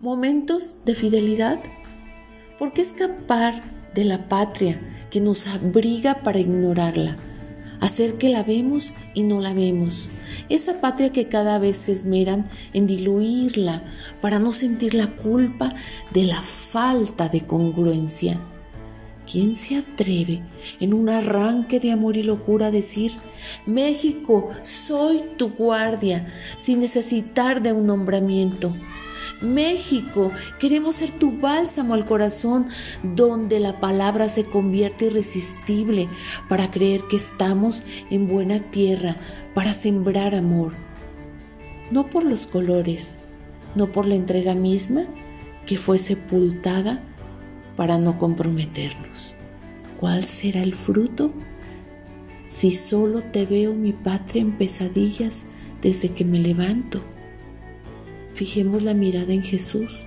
momentos de fidelidad? ¿Por qué escapar de la patria que nos abriga para ignorarla? Hacer que la vemos y no la vemos. Esa patria que cada vez se esmeran en diluirla para no sentir la culpa de la falta de congruencia. ¿Quién se atreve en un arranque de amor y locura a decir, México, soy tu guardia, sin necesitar de un nombramiento? México, queremos ser tu bálsamo al corazón, donde la palabra se convierte irresistible para creer que estamos en buena tierra, para sembrar amor. No por los colores, no por la entrega misma que fue sepultada para no comprometernos. ¿Cuál será el fruto? Si solo te veo mi patria en pesadillas desde que me levanto. Fijemos la mirada en Jesús,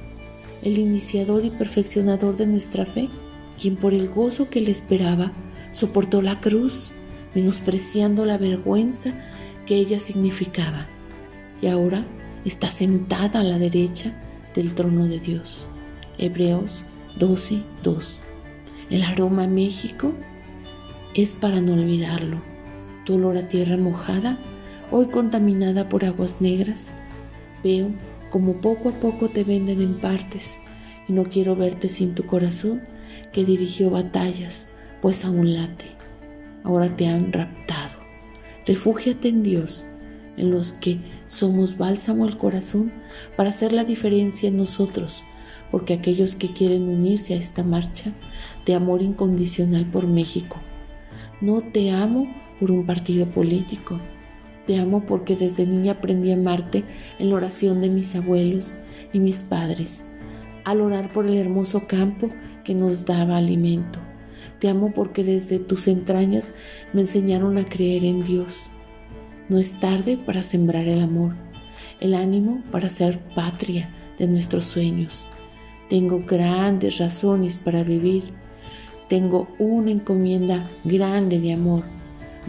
el iniciador y perfeccionador de nuestra fe, quien por el gozo que le esperaba soportó la cruz, menospreciando la vergüenza que ella significaba, y ahora está sentada a la derecha del trono de Dios. Hebreos 12, 2. El aroma a México es para no olvidarlo. Tu a tierra mojada, hoy contaminada por aguas negras, veo como poco a poco te venden en partes y no quiero verte sin tu corazón que dirigió batallas, pues aún late. Ahora te han raptado. Refúgiate en Dios, en los que somos bálsamo al corazón para hacer la diferencia en nosotros porque aquellos que quieren unirse a esta marcha de amor incondicional por México. No te amo por un partido político, te amo porque desde niña aprendí a amarte en la oración de mis abuelos y mis padres, al orar por el hermoso campo que nos daba alimento. Te amo porque desde tus entrañas me enseñaron a creer en Dios. No es tarde para sembrar el amor, el ánimo para ser patria de nuestros sueños. Tengo grandes razones para vivir. Tengo una encomienda grande de amor.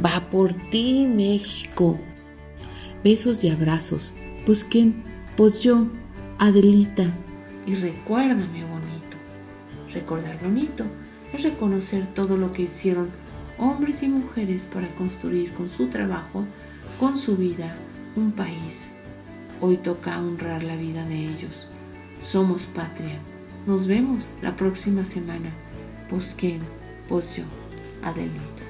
Va por ti, México. Besos y abrazos. Pues quién, pues yo, Adelita. Y recuérdame bonito. Recordar bonito es reconocer todo lo que hicieron hombres y mujeres para construir con su trabajo, con su vida, un país. Hoy toca honrar la vida de ellos. Somos patria. Nos vemos la próxima semana. Pues quién, pues yo, Adelita.